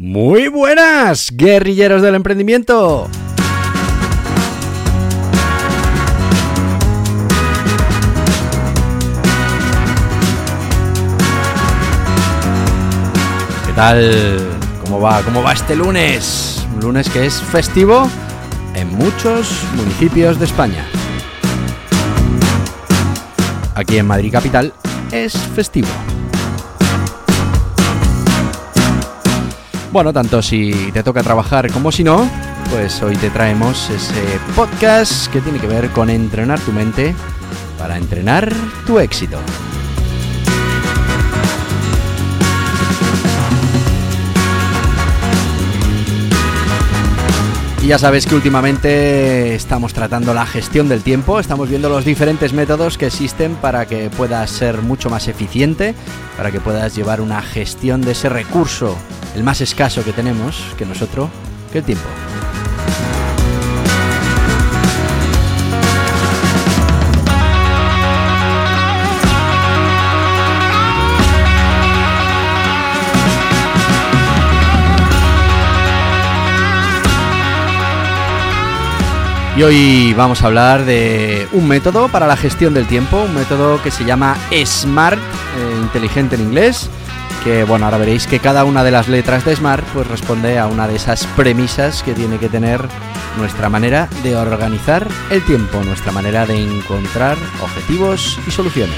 Muy buenas, guerrilleros del emprendimiento. ¿Qué tal? ¿Cómo va? ¿Cómo va este lunes? Un lunes que es festivo en muchos municipios de España. Aquí en Madrid Capital es festivo. Bueno, tanto si te toca trabajar como si no, pues hoy te traemos ese podcast que tiene que ver con entrenar tu mente para entrenar tu éxito. Y ya sabes que últimamente estamos tratando la gestión del tiempo, estamos viendo los diferentes métodos que existen para que puedas ser mucho más eficiente, para que puedas llevar una gestión de ese recurso, el más escaso que tenemos, que nosotros, que el tiempo. Y hoy vamos a hablar de un método para la gestión del tiempo, un método que se llama SMART, eh, inteligente en inglés, que bueno, ahora veréis que cada una de las letras de SMART pues responde a una de esas premisas que tiene que tener nuestra manera de organizar el tiempo, nuestra manera de encontrar objetivos y soluciones.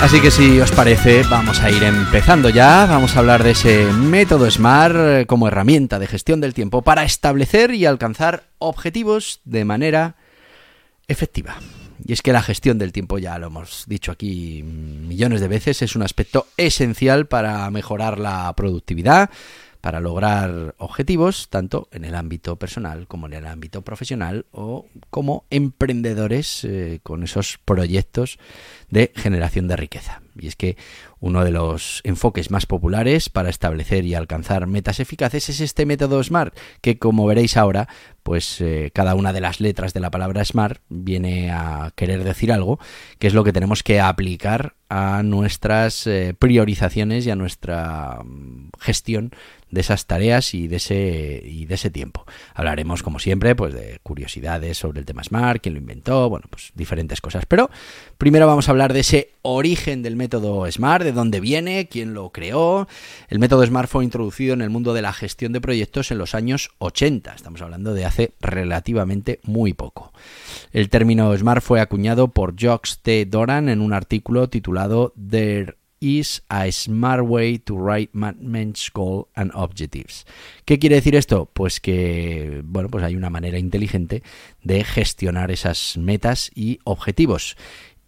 Así que si os parece, vamos a ir empezando ya. Vamos a hablar de ese método SMART como herramienta de gestión del tiempo para establecer y alcanzar objetivos de manera efectiva. Y es que la gestión del tiempo, ya lo hemos dicho aquí millones de veces, es un aspecto esencial para mejorar la productividad, para lograr objetivos, tanto en el ámbito personal como en el ámbito profesional o como emprendedores eh, con esos proyectos de generación de riqueza. Y es que uno de los enfoques más populares para establecer y alcanzar metas eficaces es este método SMART, que como veréis ahora, pues eh, cada una de las letras de la palabra SMART viene a querer decir algo, que es lo que tenemos que aplicar a nuestras eh, priorizaciones y a nuestra mm, gestión de esas tareas y de ese y de ese tiempo. Hablaremos como siempre pues de curiosidades sobre el tema Smart, quién lo inventó, bueno, pues diferentes cosas, pero primero vamos a hablar de ese origen del método Smart, de dónde viene, quién lo creó. El método Smart fue introducido en el mundo de la gestión de proyectos en los años 80, estamos hablando de hace relativamente muy poco. El término Smart fue acuñado por Jacques T. Doran en un artículo titulado There is a smart way to write management's goal and objectives. ¿Qué quiere decir esto? Pues que bueno, pues hay una manera inteligente de gestionar esas metas y objetivos.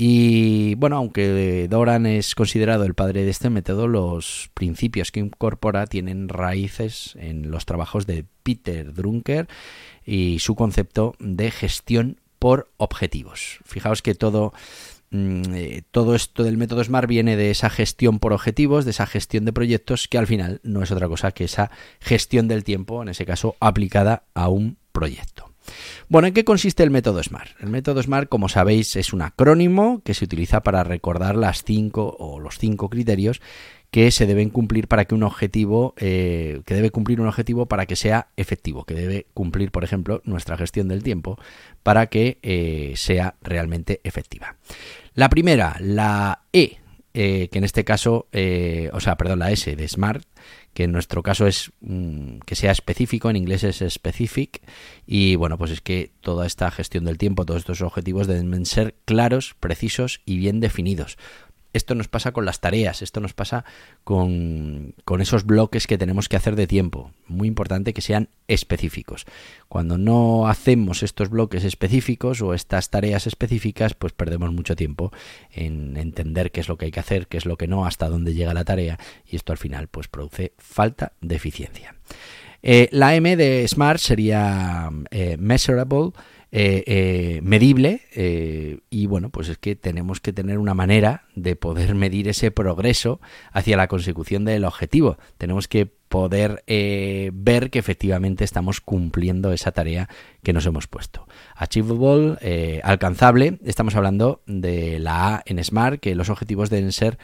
Y bueno, aunque Doran es considerado el padre de este método, los principios que incorpora tienen raíces en los trabajos de Peter Drucker y su concepto de gestión por objetivos. Fijaos que todo todo esto del método SMART viene de esa gestión por objetivos, de esa gestión de proyectos, que al final no es otra cosa que esa gestión del tiempo, en ese caso aplicada a un proyecto. Bueno, ¿en qué consiste el método SMART? El método SMART, como sabéis, es un acrónimo que se utiliza para recordar las cinco o los cinco criterios que se deben cumplir para que un objetivo, eh, que debe cumplir un objetivo para que sea efectivo, que debe cumplir, por ejemplo, nuestra gestión del tiempo para que eh, sea realmente efectiva. La primera, la E, eh, que en este caso, o sea, perdón, la S de Smart, que en nuestro caso es mm, que sea específico, en inglés es specific, y bueno, pues es que toda esta gestión del tiempo, todos estos objetivos deben ser claros, precisos y bien definidos. Esto nos pasa con las tareas, esto nos pasa con, con, esos bloques que tenemos que hacer de tiempo. Muy importante que sean específicos. Cuando no hacemos estos bloques específicos o estas tareas específicas, pues perdemos mucho tiempo en entender qué es lo que hay que hacer, qué es lo que no, hasta dónde llega la tarea y esto al final pues produce falta de eficiencia. Eh, la M de Smart sería eh, measurable, eh, eh, medible eh, y bueno, pues es que tenemos que tener una manera de poder medir ese progreso hacia la consecución del objetivo. Tenemos que poder ver que efectivamente estamos cumpliendo esa tarea que nos hemos puesto. Achievable, alcanzable, estamos hablando de la A en Smart, que los objetivos deben ser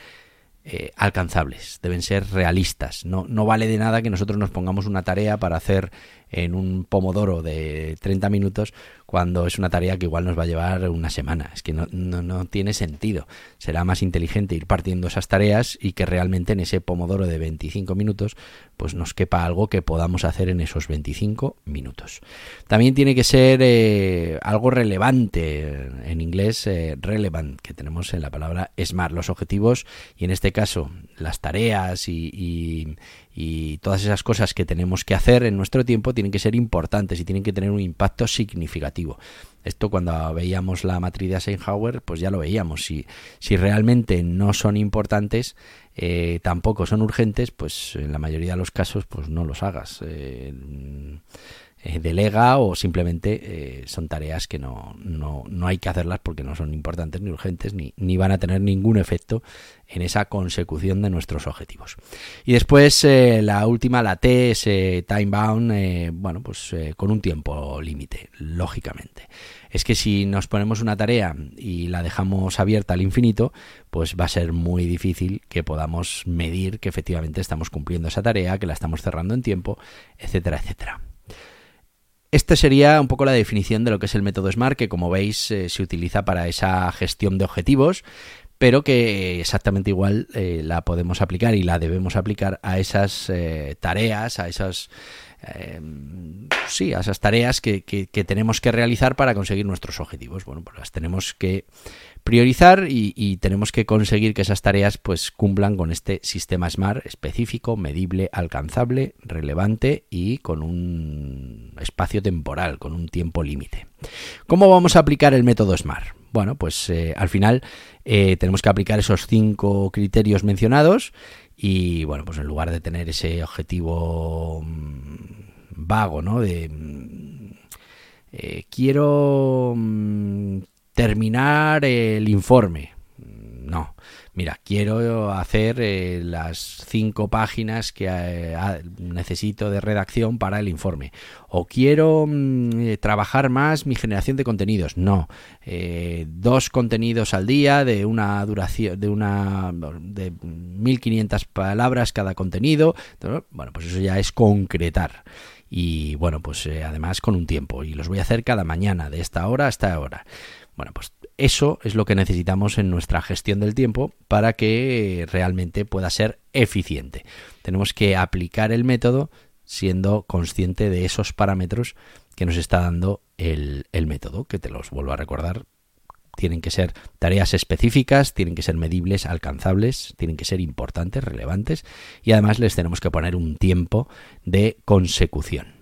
alcanzables, deben ser realistas. No, no, vale de nada que nosotros nos pongamos una tarea para hacer en un pomodoro de 30 minutos cuando es una tarea que igual nos va a llevar una semana. Es que no, no, tiene sentido. Será más inteligente ir partiendo esas tareas y que realmente en ese pomodoro de 25 minutos pues nos quepa algo que podamos hacer en esos 25 minutos. También tiene que ser eh, algo relevante, en inglés eh, relevant, que tenemos en la palabra SMART, los objetivos y en este caso las tareas y todas esas cosas que tenemos que hacer en nuestro tiempo tienen que ser importantes y tienen que tener un impacto significativo. Esto cuando veíamos la matriz de Eisenhower, pues ya lo veíamos. Si, si realmente no son importantes, eh, tampoco son urgentes, pues en la mayoría de los casos, pues no los hagas. Eh, eh, delega o simplemente eh, son tareas que no, no, no, hay que hacerlas porque no son importantes ni urgentes ni, ni, van a tener ningún efecto en esa consecución de nuestros objetivos. Y después eh, la última, la T, ese time bound, bueno, pues con un tiempo límite, lógicamente. Es que si nos ponemos una tarea y la dejamos abierta al infinito, pues va a ser muy difícil que podamos medir que efectivamente estamos cumpliendo esa tarea, que la estamos cerrando en tiempo, etcétera, etcétera. Esta sería un poco la definición de lo que es el método SMART, que como veis eh, se utiliza para esa gestión de objetivos, pero que exactamente igual eh, la podemos aplicar y la debemos aplicar a esas eh, tareas, a esas sí, a esas tareas que, que, tenemos que realizar para conseguir nuestros objetivos. Bueno, pues las tenemos que priorizar y, tenemos que conseguir que esas tareas pues cumplan con este sistema SMART específico, medible, alcanzable, relevante y con un espacio temporal, con un tiempo límite. ¿Cómo vamos a aplicar el método SMART? Bueno, pues eh, al final eh, tenemos que aplicar esos cinco criterios mencionados y bueno, pues en lugar de tener ese objetivo mm, vago, ¿no? De mm, eh, quiero mm, terminar el informe. No, mira, quiero hacer eh, las cinco páginas que eh, necesito de redacción para el informe. O quiero mm, eh, trabajar más mi generación de contenidos. No, dos contenidos al día de una duración de una de 1500 palabras cada contenido. Bueno, pues eso ya es concretar y bueno, pues además con un tiempo y los voy a hacer cada mañana de esta hora a esta hora. Bueno, pues eso es lo que necesitamos en nuestra gestión del tiempo para que realmente pueda ser eficiente. Tenemos que aplicar el método siendo consciente de esos parámetros que nos está dando el, método, que te los vuelvo a recordar. Tienen que ser tareas específicas, tienen que ser medibles, alcanzables, tienen que ser importantes, relevantes y además les tenemos que poner un tiempo de consecución.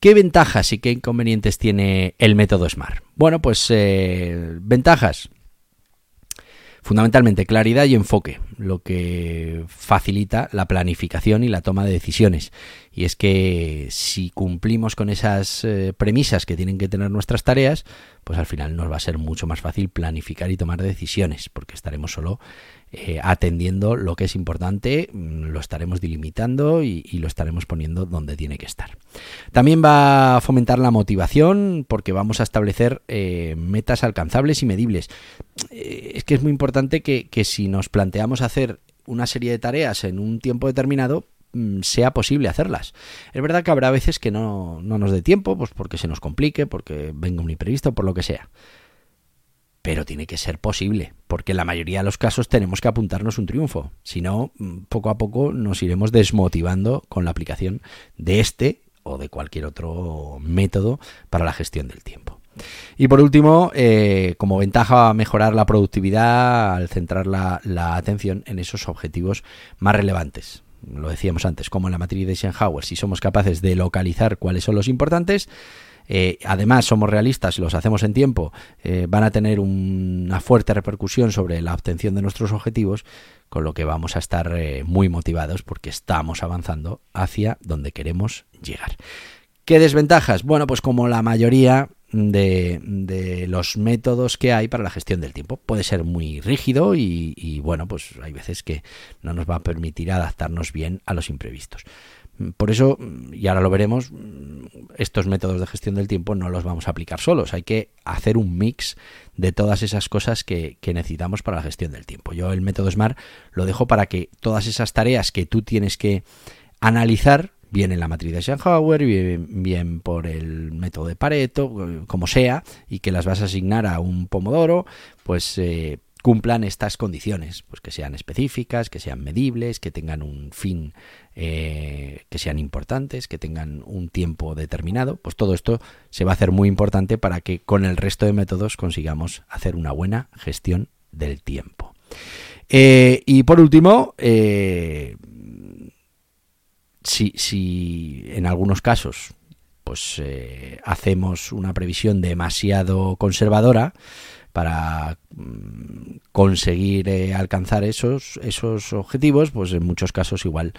¿Qué ventajas y qué inconvenientes tiene el método SMART? Bueno, pues eh, ventajas. Fundamentalmente claridad y enfoque, lo que facilita la planificación y la toma de decisiones. Y es que si cumplimos con esas eh, premisas que tienen que tener nuestras tareas, pues al final nos va a ser mucho más fácil planificar y tomar decisiones, porque estaremos solo eh, atendiendo lo que es importante, mm, lo estaremos delimitando y, lo estaremos poniendo donde tiene que estar. También va a fomentar la motivación porque vamos a establecer eh, metas alcanzables y medibles. Eh, es que es muy importante que, si nos planteamos hacer una serie de tareas en un tiempo determinado, mm, sea posible hacerlas. Es verdad que habrá veces que no, no nos dé tiempo, pues porque se nos complique, porque venga un imprevisto, por lo que sea pero tiene que ser posible, porque en la mayoría de los casos tenemos que apuntarnos un triunfo, si no, mm, poco a poco nos iremos desmotivando con la aplicación de este o de cualquier otro método para la gestión del tiempo. Y por último, eh, como ventaja, mejorar la productividad al centrar la, atención en esos objetivos más relevantes lo decíamos antes, como en la matriz de Eisenhower, si somos capaces de localizar cuáles son los importantes, eh, además somos realistas y los hacemos en tiempo, eh, van a tener una fuerte repercusión sobre la obtención de nuestros objetivos, con lo que vamos a estar eh, muy motivados porque estamos avanzando hacia donde queremos llegar. ¿Qué desventajas? Bueno, pues como la mayoría de, los métodos que hay para la gestión del tiempo. Puede ser muy rígido y, y, bueno, pues hay veces que no nos va a permitir adaptarnos bien a los imprevistos. Por eso, y ahora lo veremos, estos métodos de gestión del tiempo no los vamos a aplicar solos. Hay que hacer un mix de todas esas cosas que, necesitamos para la gestión del tiempo. Yo el método SMART lo dejo para que todas esas tareas que tú tienes que analizar, bien en la matriz de Eisenhower, bien, bien por el método de Pareto, como sea, y que las vas a asignar a un pomodoro, pues eh, cumplan estas condiciones, pues que sean específicas, que sean medibles, que tengan un fin, eh, que sean importantes, que tengan un tiempo determinado, pues todo esto se va a hacer muy importante para que con el resto de métodos consigamos hacer una buena gestión del tiempo. Eh, y por último, eh, si, si, en algunos casos pues hacemos una previsión demasiado conservadora, para mm, conseguir eh, alcanzar esos, esos objetivos, pues en muchos casos igual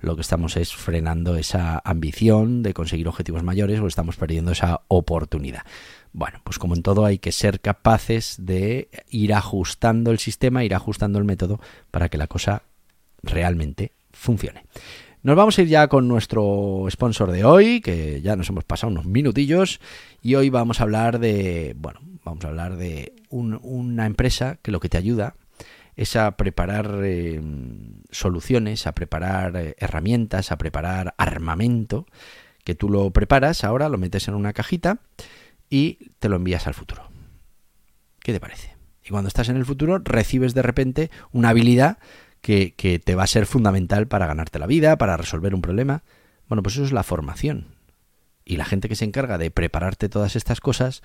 lo que estamos es frenando esa ambición de conseguir objetivos mayores o estamos perdiendo esa oportunidad. Bueno, pues como en todo hay que ser capaces de ir ajustando el sistema, ir ajustando el método para que la cosa realmente funcione. Nos vamos a ir ya con nuestro sponsor de hoy, que ya nos hemos pasado unos minutillos, y hoy vamos a hablar de, bueno, vamos a hablar de una empresa que lo que te ayuda es a preparar eh, soluciones, a preparar eh, herramientas, a preparar armamento, que tú lo preparas ahora, lo metes en una cajita y te lo envías al futuro. ¿Qué te parece? Y cuando estás en el futuro recibes de repente una habilidad que, te va a ser fundamental para ganarte la vida, para resolver un problema. Bueno, pues eso es la formación. Y la gente que se encarga de prepararte todas estas cosas,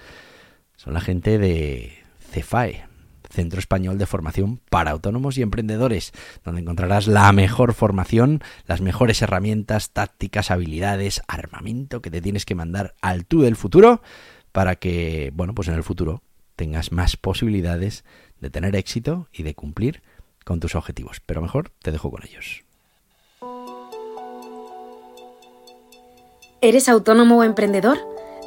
son la gente de CEFAE, Centro Español de Formación para Autónomos y Emprendedores, donde encontrarás la mejor formación, las mejores herramientas, tácticas, habilidades, armamento que te tienes que mandar al tú del futuro para que, bueno, pues en el futuro tengas más posibilidades de tener éxito y de cumplir con tus objetivos. Pero mejor te dejo con ellos. ¿Eres autónomo o emprendedor?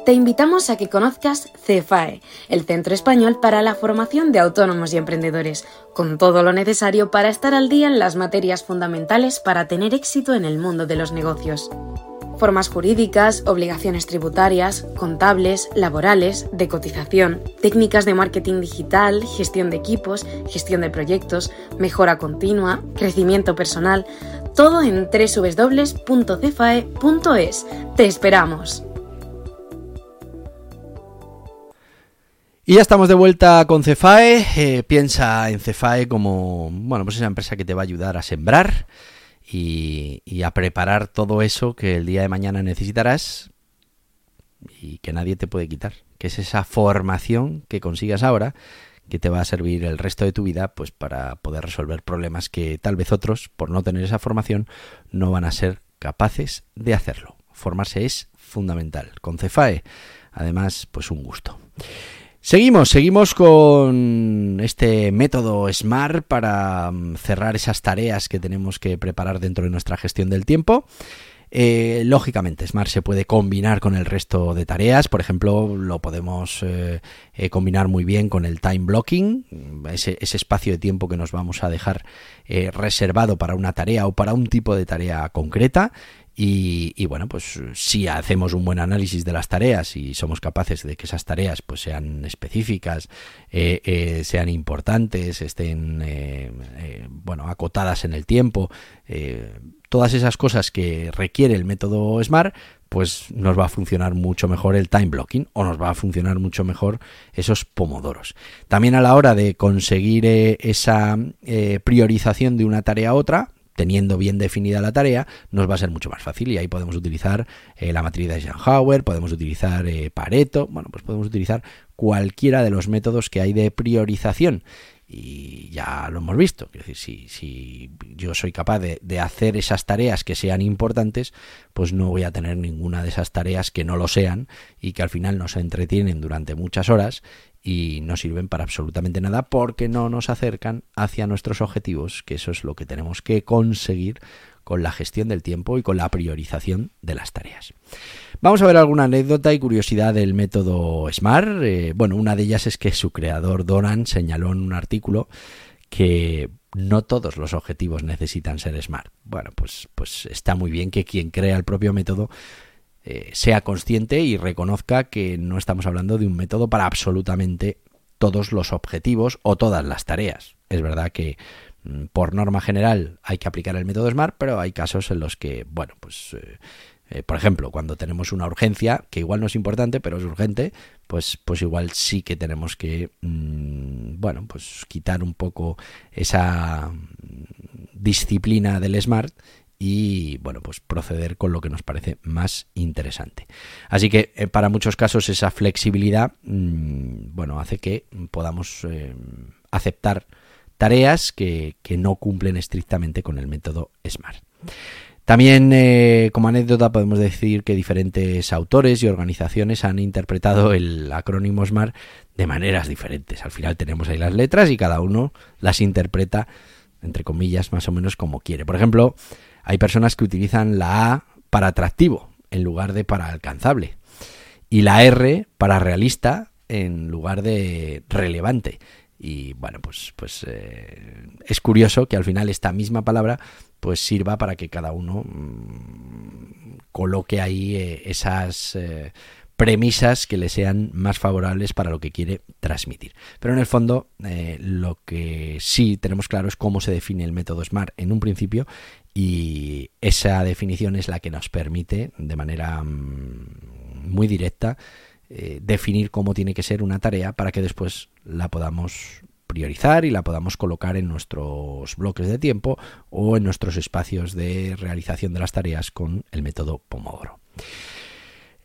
te invitamos a que conozcas CEFAE, el Centro Español para la Formación de Autónomos y Emprendedores, con todo lo necesario para estar al día en las materias fundamentales para tener éxito en el mundo de los negocios. Formas jurídicas, obligaciones tributarias, contables, laborales, de cotización, técnicas de marketing digital, gestión de equipos, gestión de proyectos, mejora continua, crecimiento personal, todo en www.cefae.es. ¡Te esperamos! Y ya estamos de vuelta con Cefae. Eh, piensa en Cefae como, bueno, pues esa empresa que te va a ayudar a sembrar y, a preparar todo eso que el día de mañana necesitarás y que nadie te puede quitar. Que es esa formación que consigas ahora que te va a servir el resto de tu vida pues para poder resolver problemas que tal vez otros, por no tener esa formación, no van a ser capaces de hacerlo. Formarse es fundamental. Con Cefae, además, pues un gusto. Seguimos, seguimos con este método SMART para mm, cerrar esas tareas que tenemos que preparar dentro de nuestra gestión del tiempo. Eh, lógicamente, Smart se puede combinar con el resto de tareas. Por ejemplo, lo podemos eh, eh, combinar muy bien con el time blocking, ese, ese, espacio de tiempo que nos vamos a dejar reservado para una tarea o para un tipo de tarea concreta. Y, bueno, pues si hacemos un buen análisis de las tareas y somos capaces de que esas tareas pues sean específicas, eh, eh, sean importantes, estén eh, bueno acotadas en el tiempo, todas esas cosas que requiere el método SMART, pues nos va a funcionar mucho mejor el time blocking o nos va a funcionar mucho mejor esos pomodoros. También a la hora de conseguir esa priorización de una tarea a otra, teniendo bien definida la tarea, nos va a ser mucho más fácil. Y ahí podemos utilizar eh, la matriz de Eisenhower, podemos utilizar eh, Pareto, bueno, pues podemos utilizar cualquiera de los métodos que hay de priorización y ya lo hemos visto. Decir, si, si yo soy capaz de, de, hacer esas tareas que sean importantes, pues no voy a tener ninguna de esas tareas que no lo sean y que al final nos entretienen durante muchas horas y no sirven para absolutamente nada porque no nos acercan hacia nuestros objetivos, que eso es lo que tenemos que conseguir con la gestión del tiempo y con la priorización de las tareas. Vamos a ver alguna anécdota y curiosidad del método SMART. Eh, bueno, una de ellas es que su creador Doran señaló en un artículo que no todos los objetivos necesitan ser SMART. Bueno, pues, pues está muy bien que quien crea el propio método eh, sea consciente y reconozca que no estamos hablando de un método para absolutamente todos los objetivos o todas las tareas. Es verdad que por norma general hay que aplicar el método SMART, pero hay casos en los que, bueno, pues eh, eh, por ejemplo, cuando tenemos una urgencia, que igual no es importante, pero es urgente, pues, pues igual sí que tenemos que, mm, bueno, pues quitar un poco esa mm, disciplina del SMART y bueno pues proceder con lo que nos parece más interesante. Así que eh, para muchos casos esa flexibilidad mm, bueno hace que podamos aceptar tareas que, no cumplen estrictamente con el método SMART también eh, como anécdota podemos decir que diferentes autores y organizaciones han interpretado el acrónimo SMART de maneras diferentes. Al final tenemos ahí las letras y cada uno las interpreta entre comillas más o menos como quiere. Por ejemplo hay personas que utilizan la A para atractivo en lugar de para alcanzable y la R para realista en lugar de relevante. Y bueno, pues, pues eh, es curioso que al final esta misma palabra pues sirva para que cada uno mmm, coloque ahí eh, esas eh, premisas que le sean más favorables para lo que quiere transmitir. Pero en el fondo lo que sí tenemos claro es cómo se define el método SMART en un principio y esa definición es la que nos permite de manera mm, muy directa eh, definir cómo tiene que ser una tarea para que después la podamos priorizar y la podamos colocar en nuestros bloques de tiempo o en nuestros espacios de realización de las tareas con el método Pomodoro.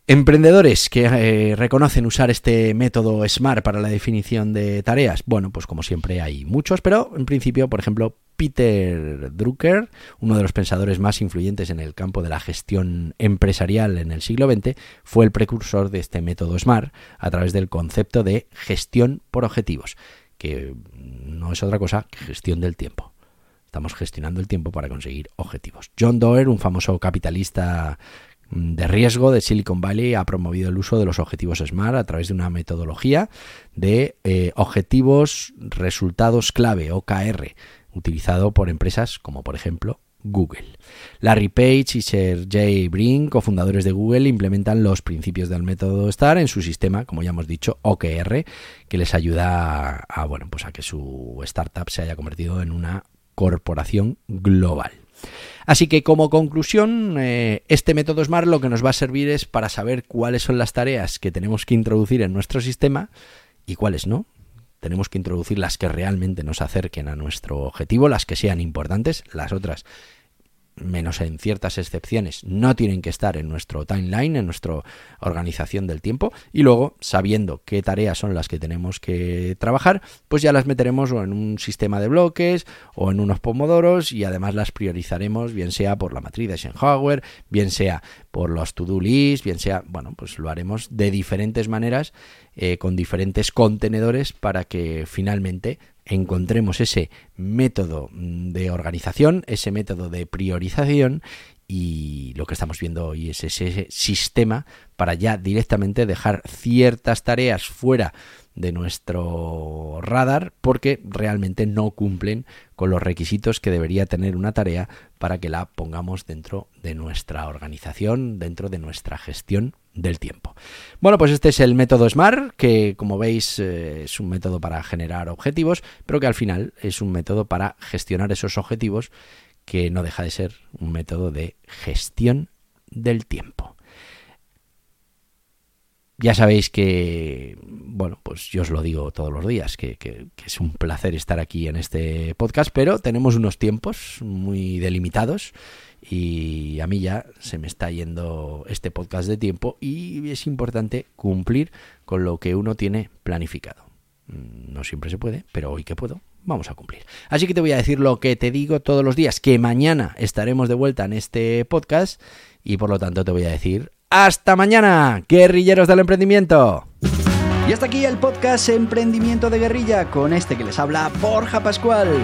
Emprendedores que eh, reconocen usar este método SMART para la definición de tareas. Bueno, pues como siempre hay muchos, pero en principio, por ejemplo, Peter Drucker, uno de los pensadores más influyentes en el campo de la gestión empresarial en el siglo XX, fue el precursor de este método SMART a través del concepto de gestión por objetivos, que no es otra cosa que gestión del tiempo. Estamos gestionando el tiempo para conseguir objetivos. John Doerr, un famoso capitalista de riesgo de Silicon Valley ha promovido el uso de los objetivos SMART a través de una metodología de eh, objetivos resultados clave, OKR, utilizado por empresas como por ejemplo Google. Larry Page y Sergey Brin, cofundadores de Google, implementan los principios del método STAR en su sistema, como ya hemos dicho, OKR, que les ayuda a, bueno, pues a que su startup se haya convertido en una corporación global. Así que como conclusión, eh, este método SMART lo que nos va a servir es para saber cuáles son las tareas que tenemos que introducir en nuestro sistema y cuáles no. Tenemos que introducir las que realmente nos acerquen a nuestro objetivo, las que sean importantes, las otras menos en ciertas excepciones, no tienen que estar en nuestro timeline, en nuestra organización del tiempo, y luego, sabiendo qué tareas son las que tenemos que trabajar, pues ya las meteremos en un sistema de bloques o en unos pomodoros y además las priorizaremos, bien sea por la matriz de Eisenhower, bien sea por los to-do list, bien sea, bueno, pues lo haremos de diferentes maneras, eh, con diferentes contenedores para que finalmente encontremos ese método de organización, ese método de priorización y lo que estamos viendo hoy es ese sistema para ya directamente dejar ciertas tareas fuera de nuestro radar porque realmente no cumplen con los requisitos que debería tener una tarea para que la pongamos dentro de nuestra organización, dentro de nuestra gestión del tiempo. Bueno, pues este es el método SMART, que como veis eh, es un método para generar objetivos, pero que al final es un método para gestionar esos objetivos, que no deja de ser un método de gestión del tiempo. Ya sabéis que, bueno, pues yo os lo digo todos los días, que, que, es un placer estar aquí en este podcast, pero tenemos unos tiempos muy delimitados y a mí ya se me está yendo este podcast de tiempo y es importante cumplir con lo que uno tiene planificado. No siempre se puede, pero hoy que puedo, vamos a cumplir. Así que te voy a decir lo que te digo todos los días, que mañana estaremos de vuelta en este podcast y por lo tanto te voy a decir hasta mañana, guerrilleros del emprendimiento. Y hasta aquí el podcast Emprendimiento de Guerrilla con este que les habla Borja Pascual.